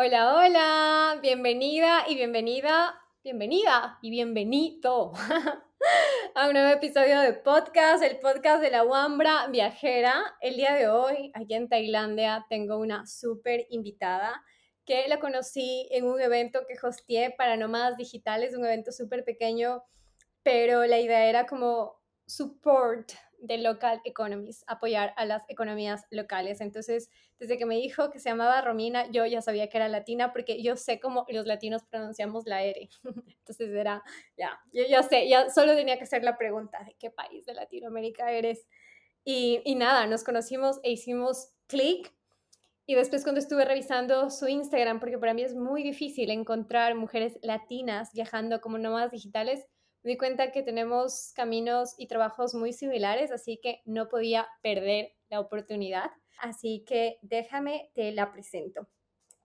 Hola, hola, bienvenida y bienvenida, bienvenida y bienvenido a un nuevo episodio de podcast, el podcast de la Wambra Viajera. El día de hoy, aquí en Tailandia, tengo una súper invitada que la conocí en un evento que hosteé para nómadas digitales, un evento súper pequeño, pero la idea era como support de local economies, apoyar a las economías locales. Entonces, desde que me dijo que se llamaba Romina, yo ya sabía que era latina porque yo sé cómo los latinos pronunciamos la R. Entonces era, ya, yo ya sé, ya solo tenía que hacer la pregunta de qué país de Latinoamérica eres. Y, y nada, nos conocimos e hicimos clic. Y después cuando estuve revisando su Instagram, porque para mí es muy difícil encontrar mujeres latinas viajando como nómadas digitales, di cuenta que tenemos caminos y trabajos muy similares, así que no podía perder la oportunidad. Así que déjame, te la presento.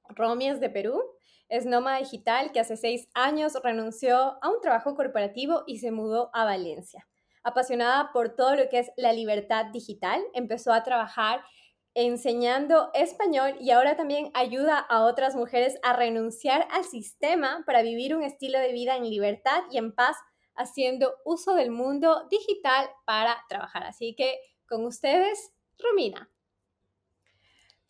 Romy es de Perú, es nómada digital que hace seis años renunció a un trabajo corporativo y se mudó a Valencia. Apasionada por todo lo que es la libertad digital, empezó a trabajar enseñando español y ahora también ayuda a otras mujeres a renunciar al sistema para vivir un estilo de vida en libertad y en paz haciendo uso del mundo digital para trabajar. Así que con ustedes, Romina.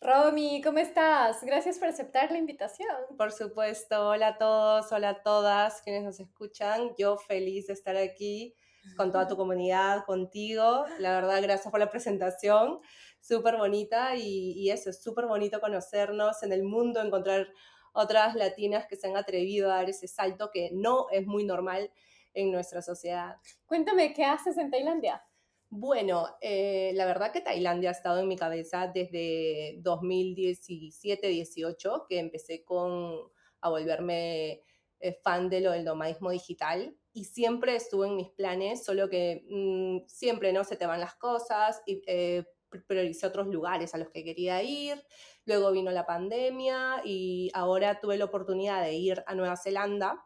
Romy, ¿cómo estás? Gracias por aceptar la invitación. Por supuesto, hola a todos, hola a todas quienes nos escuchan. Yo feliz de estar aquí con toda tu comunidad, contigo. La verdad, gracias por la presentación, súper bonita y, y, eso, es súper bonito conocernos en el mundo, encontrar otras latinas que se han atrevido a dar ese salto que no es muy normal en nuestra sociedad. Cuéntame, ¿qué haces en Tailandia? Bueno, eh, la verdad que Tailandia ha estado en mi cabeza desde 2017-18, que empecé con, a volverme eh, fan de lo del nomadismo digital y siempre estuvo en mis planes, solo que mm, siempre no se te van las cosas y eh, prioricé otros lugares a los que quería ir. Luego vino la pandemia y ahora tuve la oportunidad de ir a Nueva Zelanda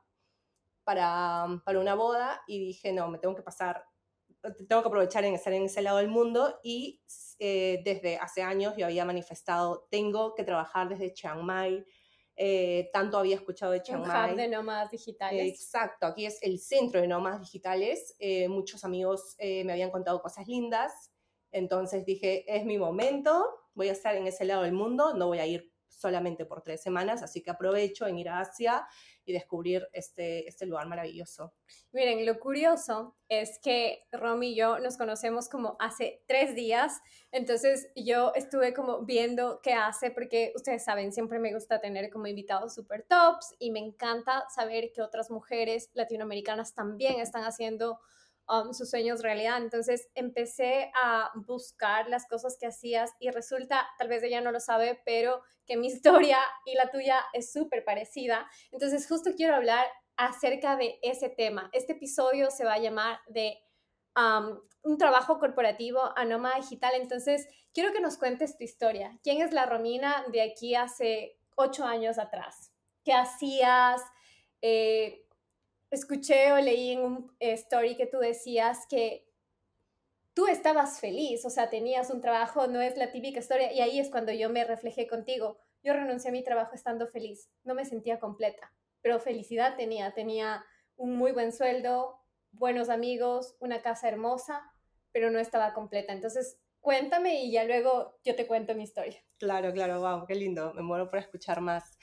para, para una boda y dije, no, me tengo que pasar, tengo que aprovechar en estar en ese lado del mundo y eh, desde hace años yo había manifestado, tengo que trabajar desde Chiang Mai, eh, tanto había escuchado de Chiang Mai. Hub de nómadas digitales. exacto, aquí es el centro de nómadas digitales. Eh, muchos amigos me habían contado cosas lindas, entonces dije, es mi momento, voy a estar en ese lado del mundo, no voy a ir solamente por tres semanas, así que aprovecho en ir a Asia y descubrir este, este lugar maravilloso. Miren, lo curioso es que Romy y yo nos conocemos como hace tres días, entonces yo estuve como viendo qué hace, porque ustedes saben, siempre me gusta tener como invitados super tops y me encanta saber que otras mujeres latinoamericanas también están haciendo Um, sus sueños realidad. Entonces empecé a buscar las cosas que hacías y resulta, tal vez ella no lo sabe, pero que mi historia y la tuya es súper parecida. Entonces justo quiero hablar acerca de ese tema. Este episodio se va a llamar de um, un trabajo corporativo a Nómada Digital. Entonces quiero que nos cuentes tu historia. ¿Quién es la Romina de aquí hace ocho años atrás? ¿Qué hacías? Eh, escuché o leí en un eh, story que tú decías que tú estabas feliz, o sea, tenías un trabajo, no es la típica historia, y ahí es cuando yo me reflejé contigo. Yo renuncié a mi trabajo estando feliz, no me sentía completa, pero felicidad tenía, tenía un muy buen sueldo, buenos amigos, una casa hermosa, pero no estaba completa. Entonces, cuéntame y ya luego yo te cuento mi historia. Claro, claro, wow, qué lindo, me muero por escuchar más.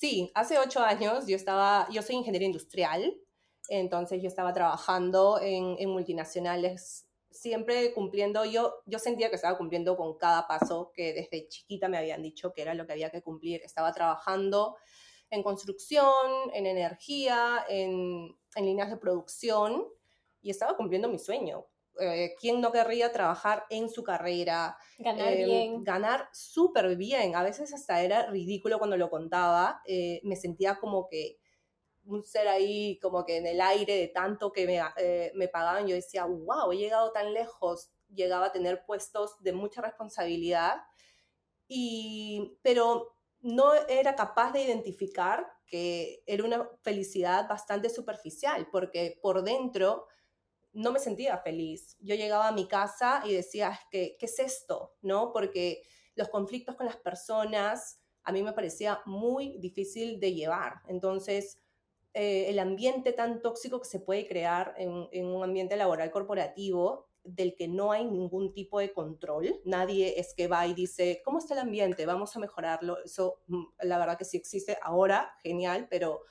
Sí, hace ocho años yo estaba, yo soy ingeniero industrial, entonces yo estaba trabajando en, multinacionales, siempre cumpliendo, yo, yo sentía que estaba cumpliendo con cada paso que desde chiquita me habían dicho que era lo que había que cumplir. Estaba trabajando en construcción, en energía, en, en líneas de producción y estaba cumpliendo mi sueño. Eh, ¿quién no querría trabajar en su carrera? Ganar em, bien. Ganar súper bien. A veces hasta era ridículo cuando lo contaba. Eh, me sentía como que un ser ahí, como que en el aire de tanto que me, eh, me pagaban. Yo decía, wow, he llegado tan lejos. Llegaba a tener puestos de mucha responsabilidad. Y, pero no era capaz de identificar que era una felicidad bastante superficial, porque por dentro no me sentía feliz. Yo llegaba a mi casa y decía, ¿qué, ¿qué es esto? ¿No? Porque los conflictos con las personas a mí me parecía muy difícil de llevar. Entonces, eh, el ambiente tan tóxico que se puede crear en, en, un ambiente laboral corporativo del que no hay ningún tipo de control. Nadie es que va y dice, ¿cómo está el ambiente? Vamos a mejorarlo. Eso, mm, la verdad que sí existe ahora, genial, pero,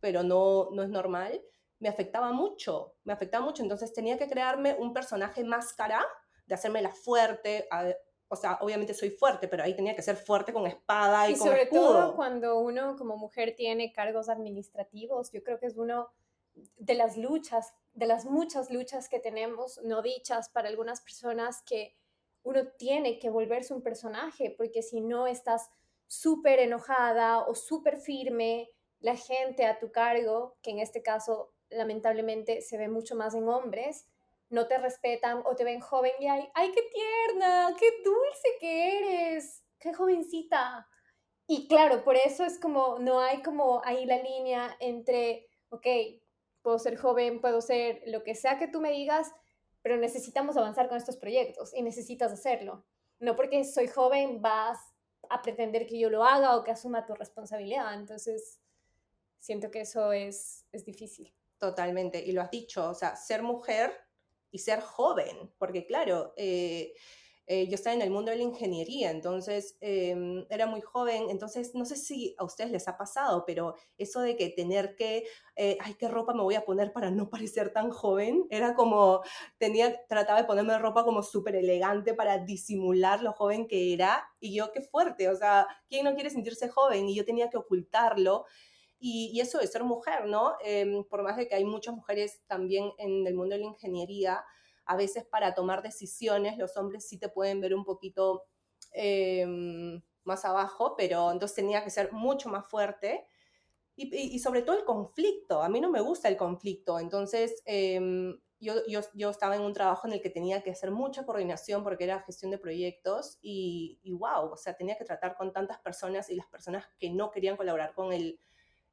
pero no, no es normal. Me afectaba mucho, me afectaba mucho. Entonces tenía que crearme un personaje máscara, de hacerme la fuerte, o sea, obviamente soy fuerte, pero ahí tenía que ser fuerte con espada y, y sobre todo cuando uno como mujer tiene cargos administrativos, yo creo que es uno de las luchas, de las muchas luchas que tenemos, no dichas para algunas personas, que uno tiene que volverse un personaje, porque si no estás súper enojada o súper firme, la gente a tu cargo, que en este caso lamentablemente se ve mucho más en hombres, no te respetan o te ven joven y ay, ay, qué tierna, qué dulce que eres, qué jovencita. Y claro, por eso es como, no hay como ahí la línea entre, ok, puedo ser joven, puedo ser lo que sea que tú me digas, pero necesitamos avanzar con estos proyectos y necesitas hacerlo. No porque soy joven vas a pretender que yo lo haga o que asuma tu responsabilidad. Entonces, siento que eso es, es difícil. Totalmente, y lo has dicho, o sea, ser mujer y ser joven, porque claro, eh, eh, yo estaba en el mundo de la ingeniería, entonces em, era muy joven, entonces no sé si a ustedes les ha pasado, pero eso de que tener que, eh, ay, ¿qué ropa me voy a poner para no parecer tan joven? Era como, tenía, trataba de ponerme ropa como súper elegante para disimular lo joven que era, y yo qué fuerte, o sea, ¿quién no quiere sentirse joven? Y yo tenía que ocultarlo. Y, eso de ser mujer, ¿no? Em, por más de que hay muchas mujeres también en el mundo de la ingeniería, a veces para tomar decisiones los hombres sí te pueden ver un poquito em, más abajo, pero entonces tenía que ser mucho más fuerte. Y, sobre todo el conflicto. A mí no me gusta el conflicto, entonces em, yo, yo, yo, estaba en un trabajo en el que tenía que hacer mucha coordinación porque era gestión de proyectos y, y wow, o sea, tenía que tratar con tantas personas y las personas que no querían colaborar con el,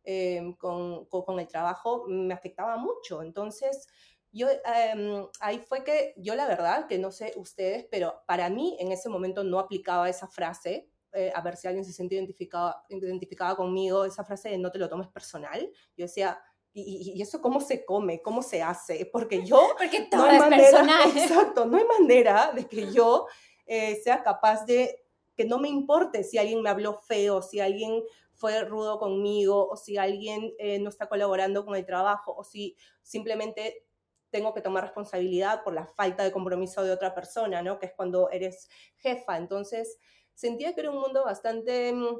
Em, con, con, el trabajo me afectaba mucho. Entonces, yo, em, ahí fue que yo la verdad, que no sé ustedes, pero para mí en ese momento no aplicaba esa frase, eh, a ver si alguien se siente identificado, identificada conmigo, esa frase de no te lo tomes personal. Yo decía, ¿y, y eso cómo se come? ¿Cómo se hace? Porque yo... Porque todo no es manera, personal. Exacto, no hay manera de que yo eh, sea capaz de que no me importe si alguien me habló feo, si alguien fue rudo conmigo o si alguien eh, no está colaborando con el trabajo o si simplemente tengo que tomar responsabilidad por la falta de compromiso de otra persona, ¿no? Que es cuando eres jefa. Entonces, sentía que era un mundo bastante mm,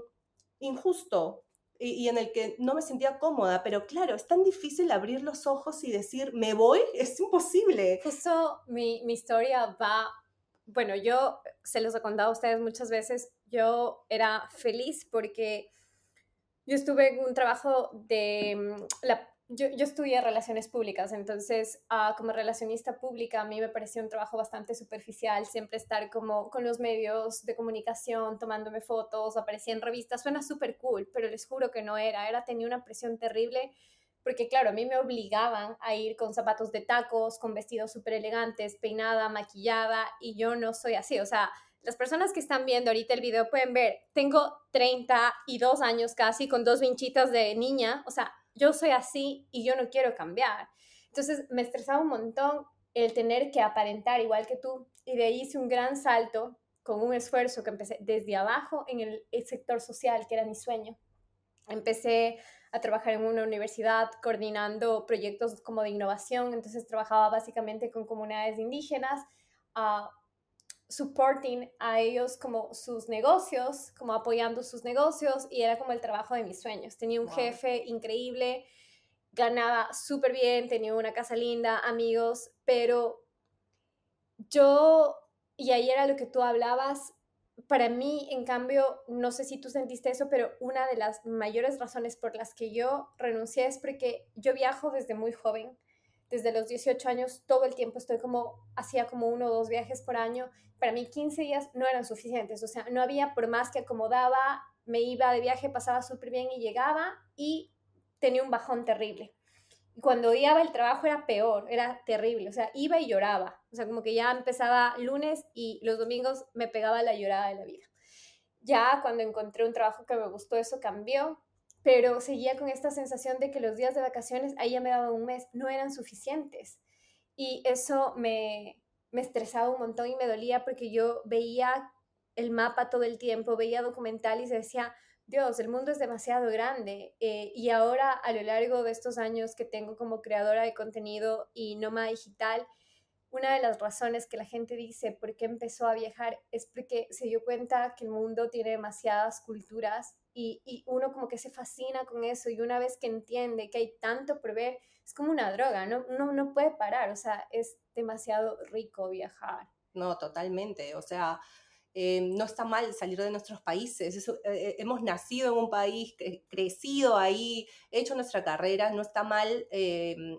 injusto y, en el que no me sentía cómoda, pero claro, es tan difícil abrir los ojos y decir, me voy, es imposible. Justo mi, mi historia va, bueno, yo se los he contado a ustedes muchas veces, yo era feliz porque yo estuve en un trabajo de... Mm, yo, yo, estudié relaciones públicas, entonces uh, como relacionista pública a mí me pareció un trabajo bastante superficial, siempre estar como con los medios de comunicación, tomándome fotos, aparecía en revistas, suena súper cool, pero les juro que no era, era, tenía una presión terrible, porque claro, a mí me obligaban a ir con zapatos de tacos, con vestidos súper elegantes, peinada, maquillada, y yo no soy así, o sea, las personas que están viendo ahorita el video pueden ver, tengo 32 años casi con dos vinchitas de niña, o sea, yo soy así y yo no quiero cambiar. Entonces me estresaba un montón el tener que aparentar igual que tú y de ahí hice un gran salto con un esfuerzo que empecé desde abajo en el, sector social, que era mi sueño. Empecé a trabajar en una universidad coordinando proyectos como de innovación, entonces trabajaba básicamente con comunidades indígenas, a supporting a ellos como sus negocios, como apoyando sus negocios y era como el trabajo de mis sueños. Tenía un jefe increíble, ganaba súper bien, tenía una casa linda, amigos, pero yo, y ahí era lo que tú hablabas, para mí, en cambio, no sé si tú sentiste eso, pero una de las mayores razones por las que yo renuncié es porque yo viajo desde muy joven desde los 18 años todo el tiempo estoy como, hacía como uno o dos viajes por año. Para mí 15 días no eran suficientes, o sea, no había por más que acomodaba, me iba de viaje, pasaba súper bien y llegaba y tenía un bajón terrible. Y cuando iba el trabajo era peor, era terrible, o sea, iba y lloraba, o sea, como que ya empezaba lunes y los domingos me pegaba la llorada de la vida. ya cuando encontré un trabajo que me gustó, eso cambió, pero seguía con esta sensación de que los días de vacaciones, ahí ya me daban un mes, no eran suficientes. Y eso me, me estresaba un montón y me dolía porque yo veía el mapa todo el tiempo, veía documentales y decía, Dios, el mundo es demasiado grande. Eh, y ahora, a lo largo de estos años que tengo como creadora de contenido y nómada digital, una de las razones que la gente dice por qué empezó a viajar es porque se dio cuenta que el mundo tiene demasiadas culturas y, y, uno como que se fascina con eso y una vez que entiende que hay tanto por ver, es como una droga, no, no, no puede parar, o sea, es demasiado rico viajar. No, totalmente, o sea, eh, no está mal salir de nuestros países. Eh, eh, hemos nacido en un país, crecido ahí, hecho nuestra carrera, no está mal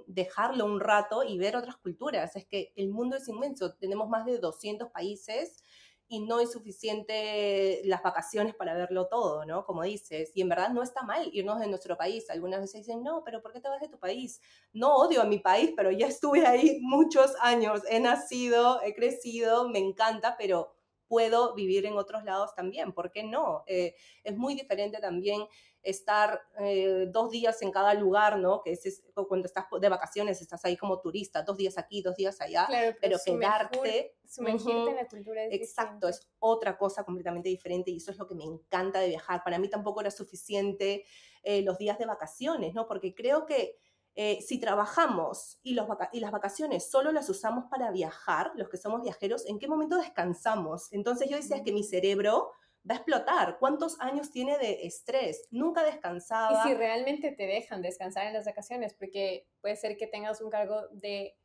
dejarlo un rato y ver otras culturas. Es que el mundo es inmenso, tenemos más de 200 países y no es suficiente las vacaciones para verlo todo, ¿no? Como dices, y en verdad no está mal irnos de nuestro país. Algunas veces dicen, no, pero ¿por qué te vas de tu país? No odio a mi país, pero ya estuve ahí muchos años, he nacido, he crecido, me encanta, pero puedo vivir en otros lados también, ¿por qué no? Eh, es muy diferente también estar eh, dos días en cada lugar, ¿no? Que es, cuando estás de vacaciones, estás ahí como turista, dos días aquí, dos días allá, pero, quedarte... Sumergirte en la cultura es Exacto, es otra cosa completamente diferente y eso es lo que me encanta de viajar. Para mí tampoco era suficiente eh, los días de vacaciones, ¿no? Porque creo que eh, si trabajamos y, las vacaciones solo las usamos para viajar, los que somos viajeros, ¿en qué momento descansamos? Entonces yo decía que mi cerebro va a explotar. ¿Cuántos años tiene de estrés? Nunca descansaba. Y si realmente te dejan descansar en las vacaciones, porque puede ser que tengas un cargo de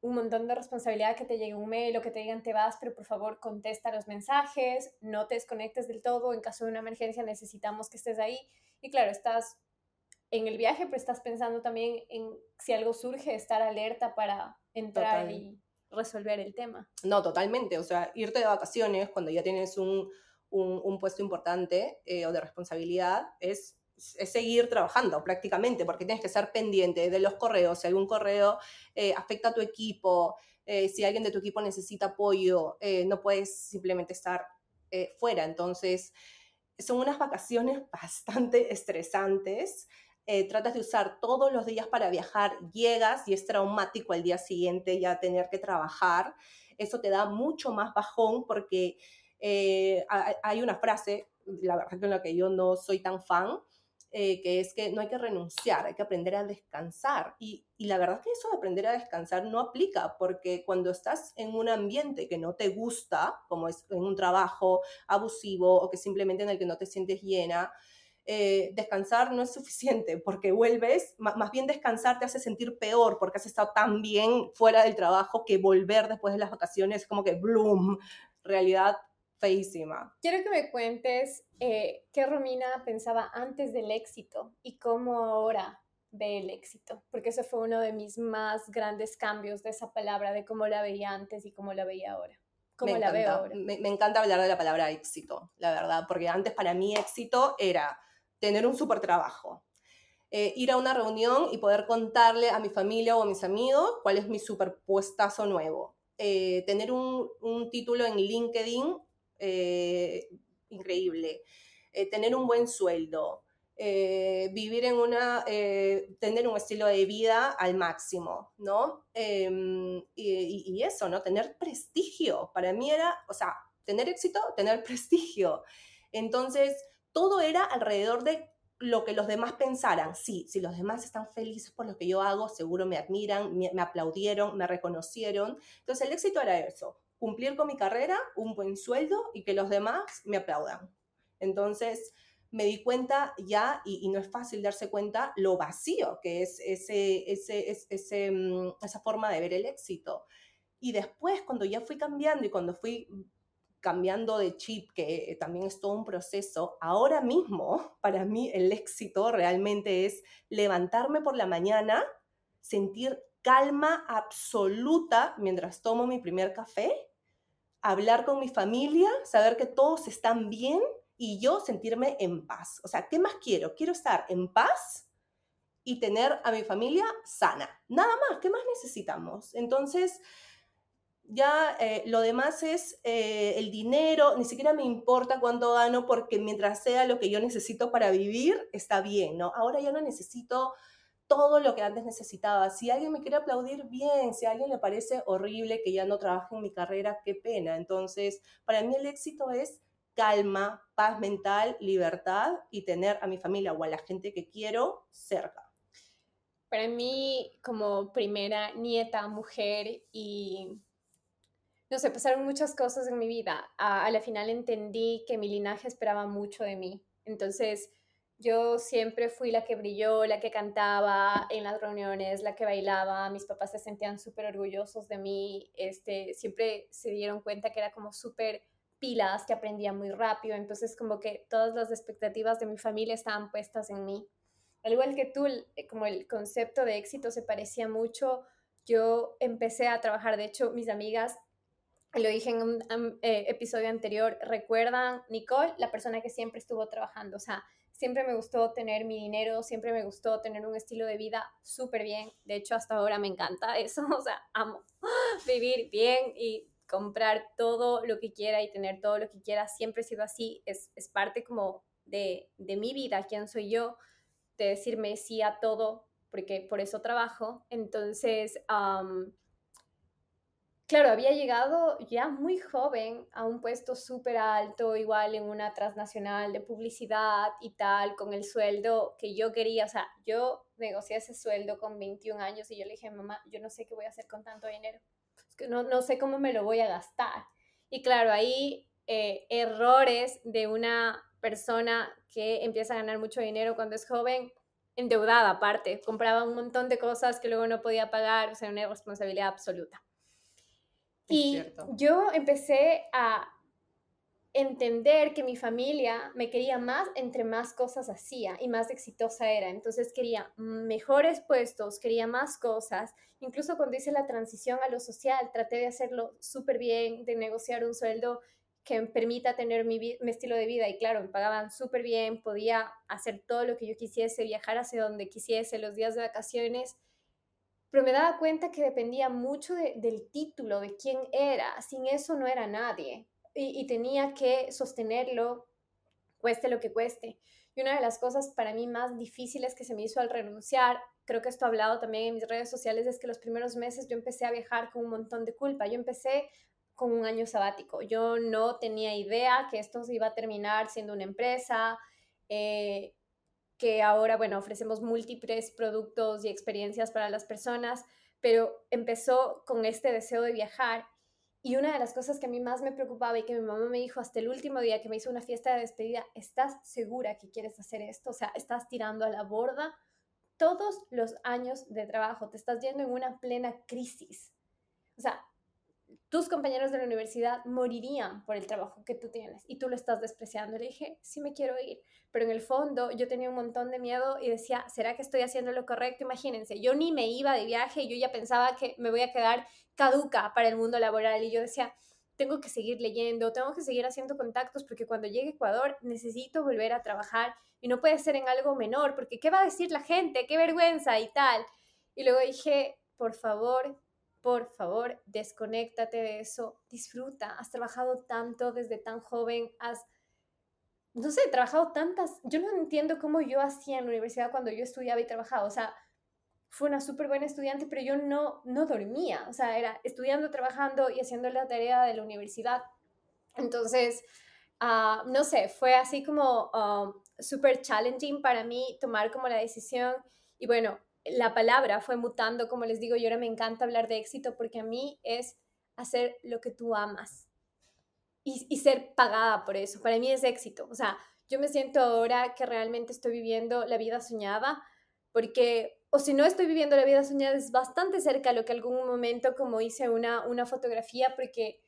un montón de responsabilidad, que te llegue un mail o que te digan te vas, pero por favor contesta los mensajes, no te desconectes del todo, en caso de una emergencia necesitamos que estés ahí. Y claro, estás en el viaje, pero estás pensando también en si algo surge, estar alerta para entrar y resolver el tema. No, totalmente. O sea, irte de vacaciones cuando ya tienes un, un, puesto importante eh, o de responsabilidad es, es, seguir trabajando prácticamente, porque tienes que ser pendiente de los correos. Si algún correo eh, afecta a tu equipo, eh, si alguien de tu equipo necesita apoyo, no puedes simplemente estar fuera. Entonces, son unas vacaciones bastante estresantes. Eh, tratas de usar todos los días para viajar, llegas y es traumático al día siguiente ya tener que trabajar. Eso te da mucho más bajón porque eh, hay una frase, la verdad con la que yo no soy tan fan, eh, que es que no hay que renunciar, hay que aprender a descansar. Y, y, la verdad que eso de aprender a descansar no aplica, porque cuando estás en un ambiente que no te gusta, como es en un trabajo abusivo o que simplemente en el que no te sientes llena, eh, descansar no es suficiente porque vuelves, más bien descansar te hace sentir peor porque has estado tan bien fuera del trabajo que volver después de las vacaciones es como que, bloom, realidad feísima. Quiero que me cuentes eh, qué Romina pensaba antes del éxito y cómo ahora ve el éxito, porque eso fue uno de mis más grandes cambios de esa palabra, de cómo la veía antes y cómo la veía ahora. Cómo la veo ahora. Me, me encanta hablar de la palabra éxito, la verdad, porque antes para mí éxito era tener un super trabajo. Eh, ir a una reunión y poder contarle a mi familia o a mis amigos cuál es mi superpuestazo nuevo. Eh, tener un, un, título en LinkedIn eh, increíble. tener un buen sueldo. vivir en una, tener un estilo de vida al máximo, ¿no? Em, y, eso, ¿no? Tener prestigio. Para mí era, o sea, tener éxito, tener prestigio. Entonces, todo era alrededor de lo que los demás pensaran. Sí, si los demás están felices por lo que yo hago, seguro me admiran, me, aplaudieron, me reconocieron. Entonces el éxito era eso, cumplir con mi carrera, un buen sueldo y que los demás me aplaudan. Entonces me di cuenta ya, y, no es fácil darse cuenta, lo vacío que es ese, ese, mm, esa forma de ver el éxito. Y después, cuando ya fui cambiando y cuando fui cambiando de chip, que también es todo un proceso, ahora mismo para mí el éxito realmente es levantarme por la mañana, sentir calma absoluta mientras tomo mi primer café, hablar con mi familia, saber que todos están bien y yo sentirme en paz. O sea, ¿qué más quiero? Quiero estar en paz y tener a mi familia sana. Nada más, ¿qué más necesitamos? Entonces, ya eh, lo demás es eh, el dinero, ni siquiera me importa cuánto gano porque mientras sea lo que yo necesito para vivir, está bien, ¿no? Ahora ya no necesito todo lo que antes necesitaba. Si alguien me quiere aplaudir, bien, si a alguien le parece horrible que ya no trabaje en mi carrera, qué pena. Entonces, para mí el éxito es calma, paz mental, libertad y tener a mi familia o a la gente que quiero cerca. Para mí, como primera nieta, mujer y no sé, pasaron muchas cosas en mi vida. A, la final entendí que mi linaje esperaba mucho de mí. Entonces, yo siempre fui la que brilló, la que cantaba en las reuniones, la que bailaba. Mis papás se sentían súper orgullosos de mí. Este, siempre se dieron cuenta que era como súper pilas, que aprendía muy rápido. Entonces, como que todas las expectativas de mi familia estaban puestas en mí. Al igual que tú, eh, como el concepto de éxito se parecía mucho, yo empecé a trabajar. De hecho, mis amigas lo dije en un eh, episodio anterior, recuerdan, Nicole, la persona que siempre estuvo trabajando, o sea, siempre me gustó tener mi dinero, siempre me gustó tener un estilo de vida súper bien, de hecho hasta ahora me encanta eso, o sea, amo vivir bien y comprar todo lo que quiera y tener todo lo que quiera, siempre he sido así, es, es parte como de, de mi vida, quién soy yo, de decirme sí a todo, porque por eso trabajo, entonces claro, había llegado ya muy joven a un puesto súper alto, igual en una transnacional de publicidad y tal, con el sueldo que yo quería. O sea, yo negocié ese sueldo con 21 años y yo le dije, mamá, yo no sé qué voy a hacer con tanto dinero. No, no sé cómo me lo voy a gastar. Y claro, ahí eh, errores de una persona que empieza a ganar mucho dinero cuando es joven, endeudada aparte, compraba un montón de cosas que luego no podía pagar, o sea, una irresponsabilidad absoluta. Y yo empecé a entender que mi familia me quería más entre más cosas hacía y más exitosa era. Entonces quería mejores puestos, quería más cosas. Incluso cuando hice la transición a lo social, traté de hacerlo súper bien, de negociar un sueldo que me permita tener mi, mi estilo de vida. Y claro, me pagaban súper bien, podía hacer todo lo que yo quisiese, viajar hacia donde quisiese, los días de vacaciones pero me daba cuenta que dependía mucho del título, de quién era. Sin eso no era nadie. Y, tenía que sostenerlo, cueste lo que cueste. Y una de las cosas para mí más difíciles que se me hizo al renunciar, creo que esto he hablado también en mis redes sociales, es que los primeros meses yo empecé a viajar con un montón de culpa. Yo empecé con un año sabático. Yo no tenía idea que esto iba a terminar siendo una empresa. Eh, que ahora, bueno, ofrecemos múltiples productos y experiencias para las personas, pero empezó con este deseo de viajar. Y una de las cosas que a mí más me preocupaba y que mi mamá me dijo hasta el último día que me hizo una fiesta de despedida, ¿estás segura que quieres hacer esto? O sea, estás tirando a la borda todos los años de trabajo, te estás yendo en una plena crisis. O sea, tus compañeros de la universidad morirían por el trabajo que tú tienes y tú lo estás despreciando. Le dije, sí me quiero ir, pero en el fondo yo tenía un montón de miedo y decía, ¿será que estoy haciendo lo correcto? Imagínense, yo ni me iba de viaje, yo ya pensaba que me voy a quedar caduca para el mundo laboral y yo decía, tengo que seguir leyendo, tengo que seguir haciendo contactos porque cuando llegue a Ecuador necesito volver a trabajar y no puede ser en algo menor porque ¿qué va a decir la gente? ¡Qué vergüenza! y tal. Y luego dije, por favor, por favor, desconéctate de eso, disfruta, has trabajado tanto desde tan joven, has, no sé, trabajado tantas, yo no entiendo cómo yo hacía en la universidad cuando yo estudiaba y trabajaba, o sea, fue una súper buena estudiante, pero yo no, no dormía, o sea, era estudiando, trabajando y haciendo la tarea de la universidad. Entonces, ah, no sé, fue así como ah, súper challenging para mí tomar como la decisión y bueno, la palabra fue mutando, como les digo, y ahora me encanta hablar de éxito porque a mí es hacer lo que tú amas y, ser pagada por eso. Para mí es éxito. O sea, yo me siento ahora que realmente estoy viviendo la vida soñada porque, o si no estoy viviendo la vida soñada, es bastante cerca a lo que algún momento como hice una, una fotografía porque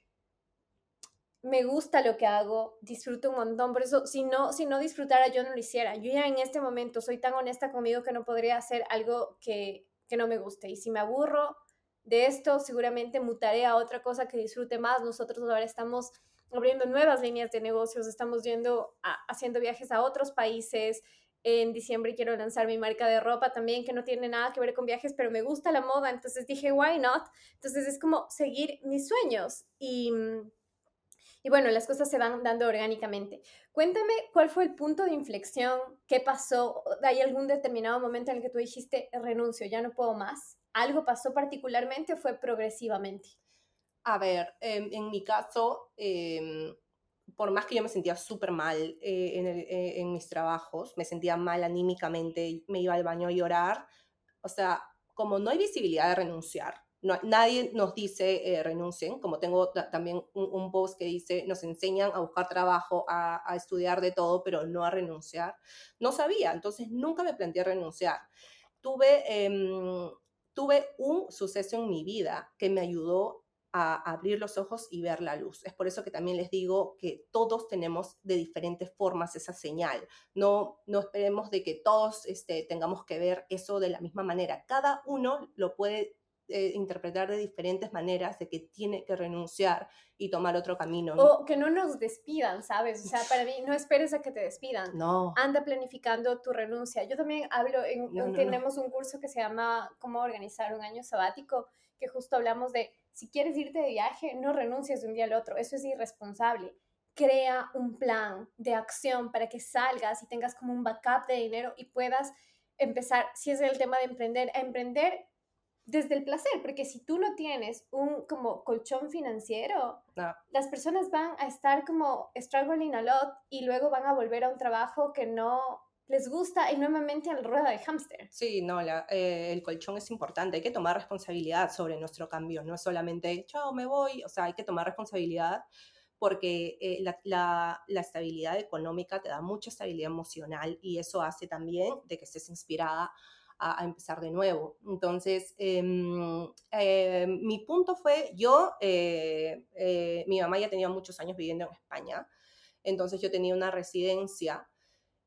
me gusta lo que hago, disfruto un montón, por eso si no, si no disfrutara yo no lo hiciera. Yo ya en este momento soy tan honesta conmigo que no podría hacer algo que, que no me guste. Y si me aburro de esto, seguramente mutaré a otra cosa que disfrute más. Nosotros ahora estamos abriendo nuevas líneas de negocios, estamos yendo haciendo viajes a otros países, en diciembre quiero lanzar mi marca de ropa también que no tiene nada que ver con viajes, pero me gusta la moda, entonces dije, why not? Entonces es como seguir mis sueños y, y bueno, las cosas se van dando orgánicamente. Cuéntame cuál fue el punto de inflexión, qué pasó, ¿hay algún determinado momento en el que tú dijiste, renuncio, ya no puedo más? ¿Algo pasó particularmente o fue progresivamente? A ver, en mi caso, em, por más que yo me sentía súper mal eh, en, eh, en, mis trabajos, me sentía mal anímicamente, me iba al baño a llorar, o sea, como no hay visibilidad de renunciar, no, nadie nos dice eh, renuncien, como tengo también un, post que dice, nos enseñan a buscar trabajo, a, a, estudiar de todo, pero no a renunciar. No sabía, entonces nunca me planteé renunciar. Tuve, eh, tuve un suceso en mi vida que me ayudó a abrir los ojos y ver la luz. Es por eso que también les digo que todos tenemos de diferentes formas esa señal. No, no esperemos de que todos este, tengamos que ver eso de la misma manera. Cada uno lo puede eh, interpretar de diferentes maneras de que tiene que renunciar y tomar otro camino. O que no nos despidan, ¿sabes? O sea, para mí, no esperes a que te despidan. No. Anda planificando tu renuncia. Yo también hablo, en, tenemos un curso que se llama Cómo organizar un año sabático, que justo hablamos de si quieres irte de viaje, no renuncies de un día al otro, eso es irresponsable. Crea un plan de acción para que salgas y tengas como un backup de dinero y puedas empezar, si es el tema de emprender, a emprender desde el placer, porque si tú no tienes un como colchón financiero, las personas van a estar como struggling a lot y luego van a volver a un trabajo que no les gusta enormemente al rueda de hámster. Sí, no, eh, el colchón es importante, hay que tomar responsabilidad sobre nuestro cambio, no es solamente, chao, me voy, o sea, hay que tomar responsabilidad porque eh, la, estabilidad económica te da mucha estabilidad emocional y eso hace también de que estés inspirada a, empezar de nuevo. Entonces, em, eh, mi punto fue, yo, mi mamá ya tenía muchos años viviendo en España, entonces yo tenía una residencia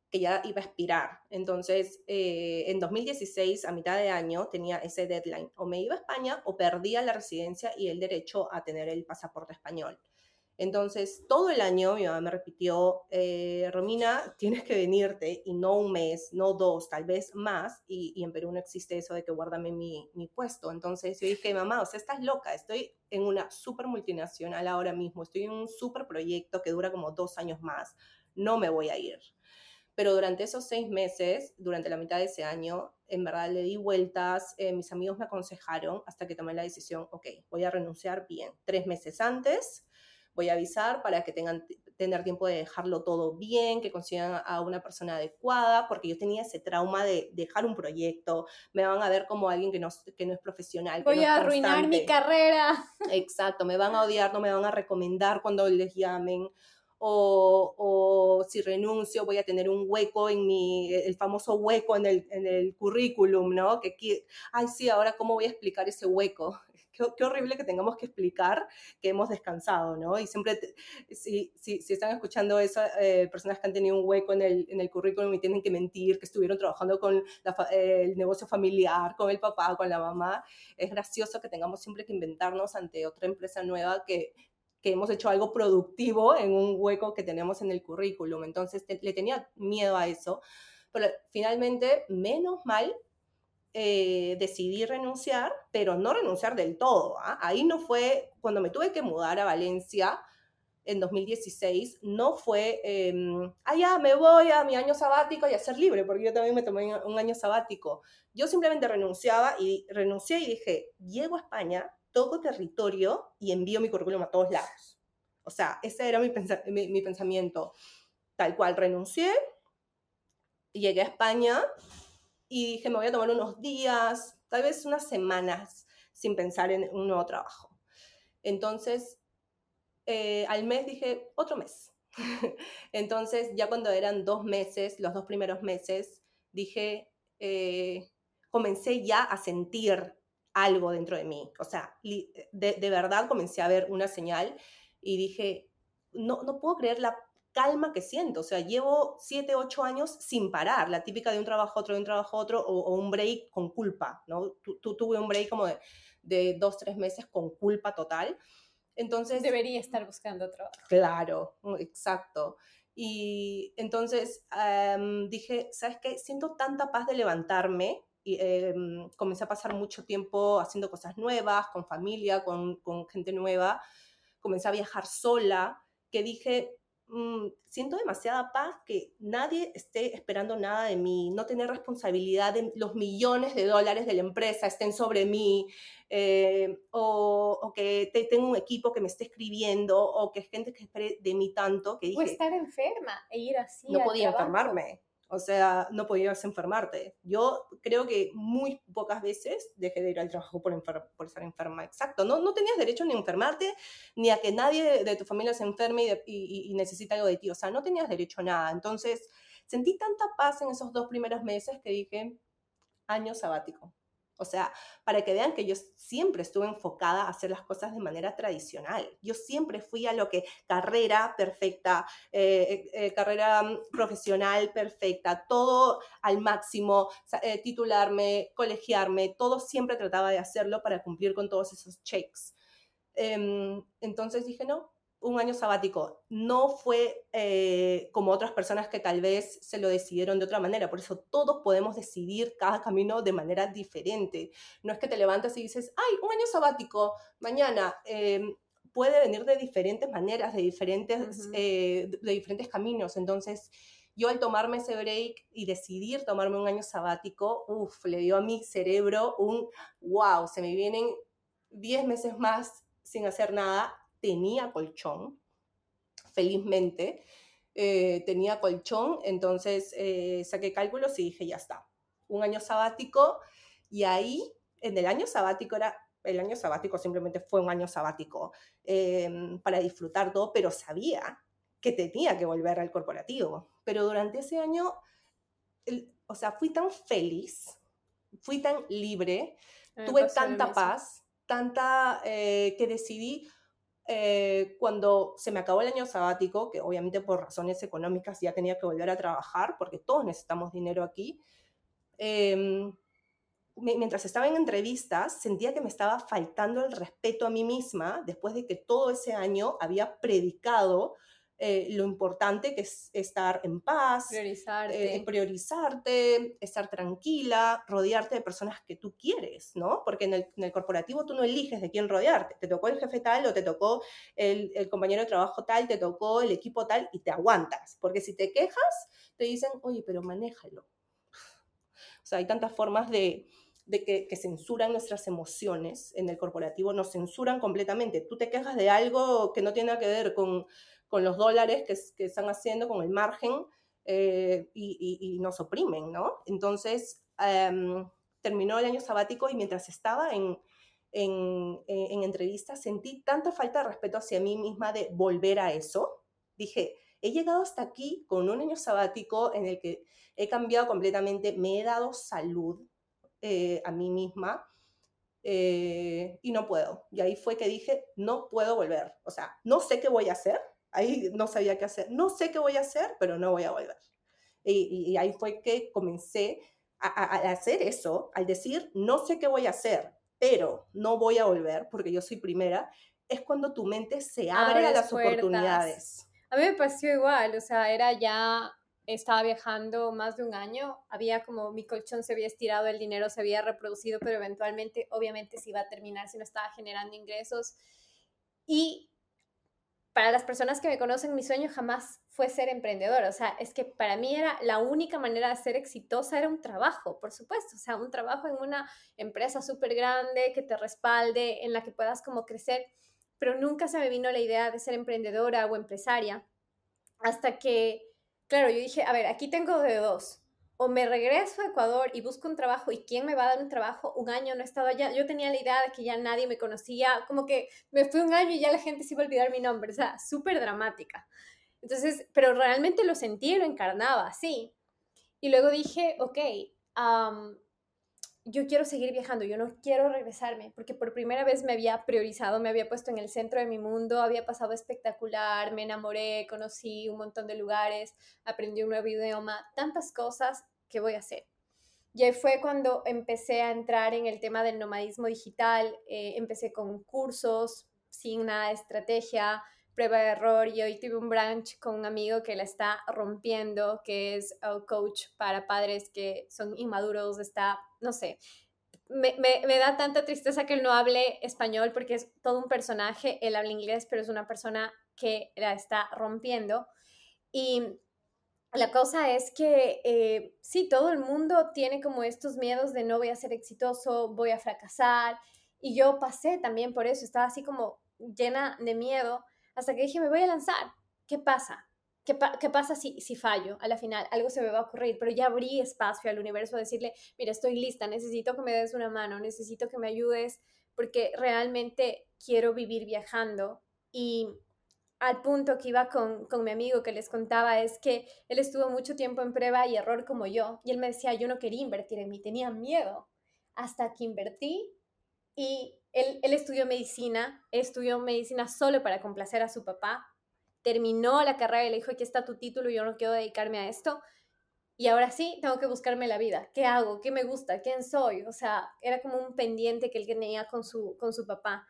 que ya iba a expirar. Entonces, eh, en 2016, a mitad de año, tenía ese deadline. O me iba a España o perdía la residencia y el derecho a tener el pasaporte español. Entonces, todo el año mi mamá me repitió, eh, Romina, tienes que venirte y no un mes, no dos, tal vez más. Y, en Perú no existe eso de que guárdame mi, mi, puesto. Entonces yo dije, mamá, o sea, estás loca, estoy en una súper multinacional ahora mismo, estoy en un súper proyecto que dura como dos años más, no me voy a ir. Pero durante esos seis meses, durante la mitad de ese año, en verdad le di vueltas, eh, mis amigos me aconsejaron hasta que tomé la decisión, ok, voy a renunciar bien. Tres meses antes, voy a avisar para que tengan tener tiempo de dejarlo todo bien, que consigan a una persona adecuada, porque yo tenía ese trauma de dejar un proyecto, me van a ver como alguien que no, que no es profesional. Voy a arruinar mi carrera. Exacto, me van a odiar, no me van a recomendar cuando les llamen o, si renuncio voy a tener un hueco en mi, el famoso hueco en el, en el currículum, ¿no? Que, ay, sí, ahora cómo voy a explicar ese hueco. Qué, horrible que tengamos que explicar que hemos descansado, ¿no? Y siempre, si, si, si, están escuchando eso, eh, personas que han tenido un hueco en el, en el currículum y tienen que mentir, que estuvieron trabajando con el negocio familiar, con el papá, con la mamá, es gracioso que tengamos siempre que inventarnos ante otra empresa nueva que que hemos hecho algo productivo en un hueco que tenemos en el currículum. Entonces le tenía miedo a eso, pero finalmente, menos mal, eh, decidí renunciar, pero no renunciar del todo. ¿ah? Ahí no fue, cuando me tuve que mudar a Valencia en 2016, no fue, ah, ya, me voy a mi año sabático y a ser libre, porque yo también me tomé un año sabático. Yo simplemente renunciaba y renuncié y dije, llego a España, toco territorio y envío mi currículum a todos lados. O sea, ese era mi, mi, pensamiento. Tal cual renuncié, llegué a España y dije, me voy a tomar unos días, tal vez unas semanas, sin pensar en un nuevo trabajo. Entonces, eh, al mes dije, otro mes. Entonces, ya cuando eran dos meses, los dos primeros meses, dije, eh, comencé ya a sentir algo dentro de mí. O sea, de, verdad comencé a ver una señal y dije, no, no puedo creer la calma que siento. O sea, llevo siete, ocho años sin parar, la típica de un trabajo a otro, de un trabajo a otro, o, un break con culpa, ¿no? tuve un break como de, de, dos, tres meses con culpa total. Entonces... Debería estar buscando trabajo. Claro, exacto. Y entonces em, dije, ¿sabes qué? Siento tanta paz de levantarme y em, comencé a pasar mucho tiempo haciendo cosas nuevas, con familia, con, con gente nueva. Comencé a viajar sola, que dije, Mm, siento demasiada paz que nadie esté esperando nada de mí, no tener responsabilidad de los millones de dólares de la empresa estén sobre mí, eh, o, que tengo un equipo que me esté escribiendo, o que gente que espere de mí tanto, que dije... O estar enferma e ir así. No podía enfermarme. O sea, no podías enfermarte. Yo creo que muy pocas veces dejé de ir al trabajo por, estar enferma. Exacto. No, no tenías derecho ni a enfermarte, ni a que nadie de tu familia se enferme y, necesite algo de ti. O sea, no tenías derecho a nada. Entonces, sentí tanta paz en esos dos primeros meses que dije, año sabático. O sea, para que vean que yo siempre estuve enfocada a hacer las cosas de manera tradicional. Yo siempre fui a lo que carrera perfecta, eh, eh, carrera mm, profesional perfecta, todo al máximo, eh, titularme, colegiarme, todo siempre trataba de hacerlo para cumplir con todos esos checks. Em, entonces dije, no, un año sabático. No fue eh, como otras personas que tal vez se lo decidieron de otra manera. Por eso todos podemos decidir cada camino de manera diferente. No es que te levantas y dices, ay, un año sabático, mañana. Em, puede venir de diferentes maneras, de diferentes, eh, de diferentes caminos. Entonces, yo al tomarme ese break y decidir tomarme un año sabático, uff, le dio a mi cerebro un wow, se me vienen 10 meses más sin hacer nada tenía colchón, felizmente. Eh, tenía colchón, entonces eh, saqué cálculos y dije, ya está, un año sabático y ahí, en el año sabático era, el año sabático simplemente fue un año sabático em, para disfrutar todo, pero sabía que tenía que volver al corporativo. Pero durante ese año, o sea, fui tan feliz, fui tan libre, tuve tanta paz, tanta eh, que decidí, eh, cuando se me acabó el año sabático, que obviamente por razones económicas ya tenía que volver a trabajar, porque todos necesitamos dinero aquí, em, mientras estaba en entrevistas, sentía que me estaba faltando el respeto a mí misma después de que todo ese año había predicado eh, lo importante que es estar en paz, priorizarte. Eh, priorizarte, estar tranquila, rodearte de personas que tú quieres, ¿no? Porque en el, corporativo tú no eliges de quién rodearte. Te tocó el jefe tal o te tocó el, compañero de trabajo tal, te tocó el equipo tal y te aguantas. Porque si te quejas, te dicen, oye, pero manéjalo. O sea, hay tantas formas de, que, que, censuran nuestras emociones en el corporativo, nos censuran completamente. Tú te quejas de algo que no tiene nada que ver con, con los dólares que, que están haciendo, con el margen, eh, y, nos oprimen, ¿no? Entonces, em, terminó el año sabático y mientras estaba en, en, en, entrevistas sentí tanta falta de respeto hacia mí misma de volver a eso. Dije, he llegado hasta aquí con un año sabático en el que he cambiado completamente, me he dado salud eh, a mí misma eh, y no puedo. Y ahí fue que dije, no puedo volver. O sea, no sé qué voy a hacer, Ahí no sabía qué hacer. No sé qué voy a hacer, pero no voy a volver. Y, ahí fue que comencé a, hacer eso, al decir, no sé qué voy a hacer, pero no voy a volver porque yo soy primera, es cuando tu mente se abre a las oportunidades. A mí me pareció igual, o sea, era ya, estaba viajando más de un año, había como mi colchón se había estirado, el dinero se había reproducido, pero eventualmente, obviamente, se iba a terminar si no estaba generando ingresos. Y para las personas que me conocen, mi sueño jamás fue ser emprendedora. O sea, es que para mí era la única manera de ser exitosa era un trabajo, por supuesto. O sea, un trabajo en una empresa súper grande que te respalde, en la que puedas como crecer. Pero nunca se me vino la idea de ser emprendedora o empresaria. Hasta que, claro, yo dije, a ver, aquí tengo de dos o me regreso a Ecuador y busco un trabajo y quién me va a dar un trabajo, un año no he estado allá, yo tenía la idea de que ya nadie me conocía, como que me fui un año y ya la gente se iba a olvidar mi nombre, o sea, súper dramática. Entonces, pero realmente lo sentí lo encarnaba, sí. Y luego dije, ok, yo quiero seguir viajando, yo no quiero regresarme, porque por primera vez me había priorizado, me había puesto en el centro de mi mundo, había pasado espectacular, me enamoré, conocí un montón de lugares, aprendí un nuevo idioma, tantas cosas que voy a hacer. Y ahí fue cuando empecé a entrar en el tema del nomadismo digital, eh, empecé con cursos sin nada de estrategia, prueba de error y hoy tuve un brunch con un amigo que la está rompiendo, que es coach para padres que son inmaduros, está, no sé, me, me, da tanta tristeza que él no hable español porque es todo un personaje, él habla inglés, pero es una persona que la está rompiendo. Y la cosa es que eh, sí, todo el mundo tiene como estos miedos de no voy a ser exitoso, voy a fracasar. Y yo pasé también por eso, estaba así como llena de miedo hasta que dije, me voy a lanzar. ¿Qué pasa? ¿Qué, ¿Qué, pasa si, si fallo a la final? Algo se me va a ocurrir, pero ya abrí espacio al universo a decirle, mira, estoy lista, necesito que me des una mano, necesito que me ayudes, porque realmente quiero vivir viajando. Y al punto que iba con, con mi amigo que les contaba es que él estuvo mucho tiempo en prueba y error como yo, y él me decía, yo no quería invertir en mí, tenía miedo, hasta que invertí y él, él estudió medicina, estudió medicina solo para complacer a su papá, terminó la carrera y le dijo, aquí está tu título, yo no quiero dedicarme a esto. Y ahora sí, tengo que buscarme la vida. ¿Qué hago? ¿Qué me gusta? ¿Quién soy? O sea, era como un pendiente que él tenía con su, con su papá.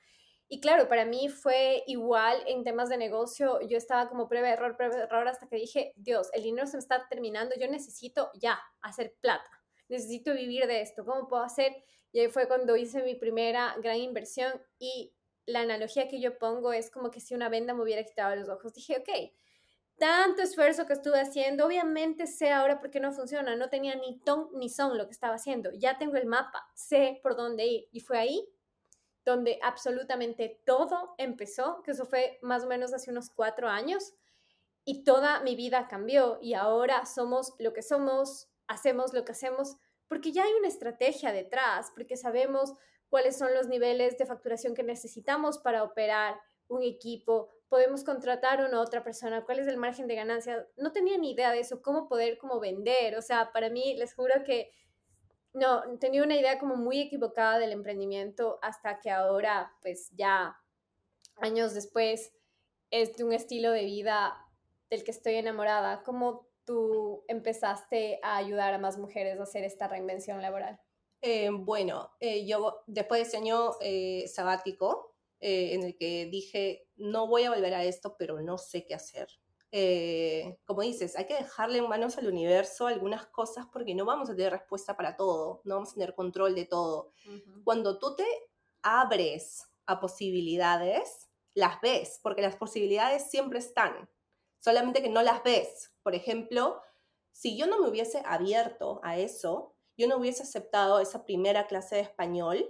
Y claro, para mí fue igual en temas de negocio. Yo estaba como prueba de error, prueba de error, hasta que dije, Dios, el dinero se me está terminando, yo necesito ya hacer plata, necesito vivir de esto, ¿cómo puedo hacer? Y ahí fue cuando hice mi primera gran inversión y la analogía que yo pongo es como que si una venda me hubiera quitado los ojos. Dije, ok, tanto esfuerzo que estuve haciendo, obviamente sé ahora por qué no funciona, no tenía ni ton ni son lo que estaba haciendo, ya tengo el mapa, sé por dónde ir. Y fue ahí donde absolutamente todo empezó, que eso fue más o menos hace unos cuatro años, y toda mi vida cambió y ahora somos lo que somos, hacemos lo que hacemos porque ya hay una estrategia detrás, porque sabemos cuáles son los niveles de facturación que necesitamos para operar un equipo, podemos contratar una otra persona, cuál es el margen de ganancia. No tenía ni idea de eso, cómo poder como vender. O sea, para mí, les juro que no, tenía una idea como muy equivocada del emprendimiento hasta que ahora, pues ya años después, es de un estilo de vida del que estoy enamorada. ¿Cómo tú empezaste a ayudar a más mujeres a hacer esta reinvención laboral? Eh, bueno, eh, yo después de ese año eh, sabático, en el que dije, no voy a volver a esto, pero no sé qué hacer. como dices, hay que dejarle en manos al universo algunas cosas porque no vamos a tener respuesta para todo, no vamos a tener control de todo. Cuando tú te abres a posibilidades, las ves, porque las posibilidades siempre están, solamente que no las ves. Por ejemplo, si yo no me hubiese abierto a eso, yo no hubiese aceptado esa primera clase de español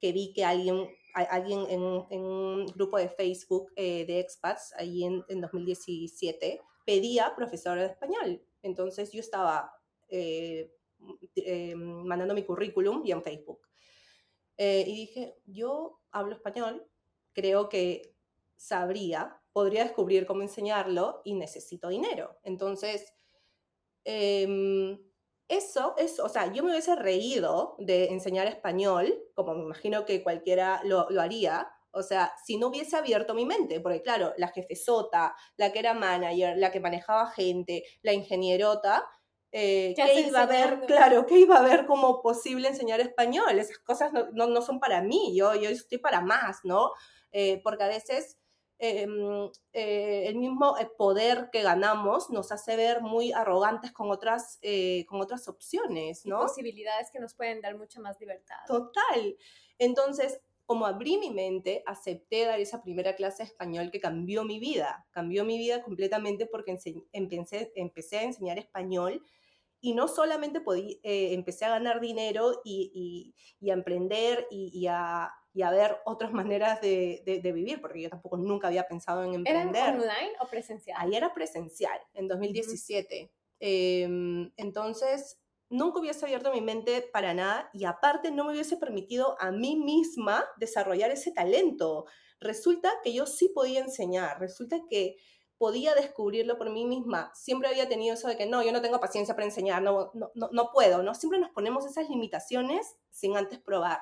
que vi que alguien, alguien en, un grupo de Facebook eh, de expats, ahí en, 2017, pedía profesor de español. Entonces yo estaba eh, eh, mandando mi currículum y en Facebook. y dije, yo hablo español, creo que sabría podría descubrir cómo enseñarlo y necesito dinero. Entonces, em, eso, es, o sea, yo me hubiese reído de enseñar español, como me imagino que cualquiera lo, haría, o sea, si no hubiese abierto mi mente, porque claro, la jefesota, la que era manager, la que manejaba gente, la ingenierota, eh, ¿qué, iba a ver? Claro, ¿qué iba a ver como posible enseñar español? Esas cosas no, no, son para mí, yo, yo estoy para más, ¿no? Eh, porque a veces Em, eh, el mismo eh, poder que ganamos nos hace ver muy arrogantes con otras, eh, con otras opciones, ¿no? posibilidades que nos pueden dar mucha más libertad. Total. Entonces, como abrí mi mente, acepté dar esa primera clase de español que cambió mi vida, cambió mi vida completamente porque empecé, empecé a enseñar español y no solamente podí, empecé a ganar dinero y, y, a emprender y, a, y a ver otras maneras de, de, vivir, porque yo tampoco nunca había pensado en emprender. ¿Era online o presencial? Ahí era presencial, en 2017. Em, entonces, nunca hubiese abierto mi mente para nada y aparte no me hubiese permitido a mí misma desarrollar ese talento. Resulta que yo sí podía enseñar, resulta que podía descubrirlo por mí misma. Siempre había tenido eso de que no, yo no tengo paciencia para enseñar, no, no, no, no puedo, ¿no? Siempre nos ponemos esas limitaciones sin antes probar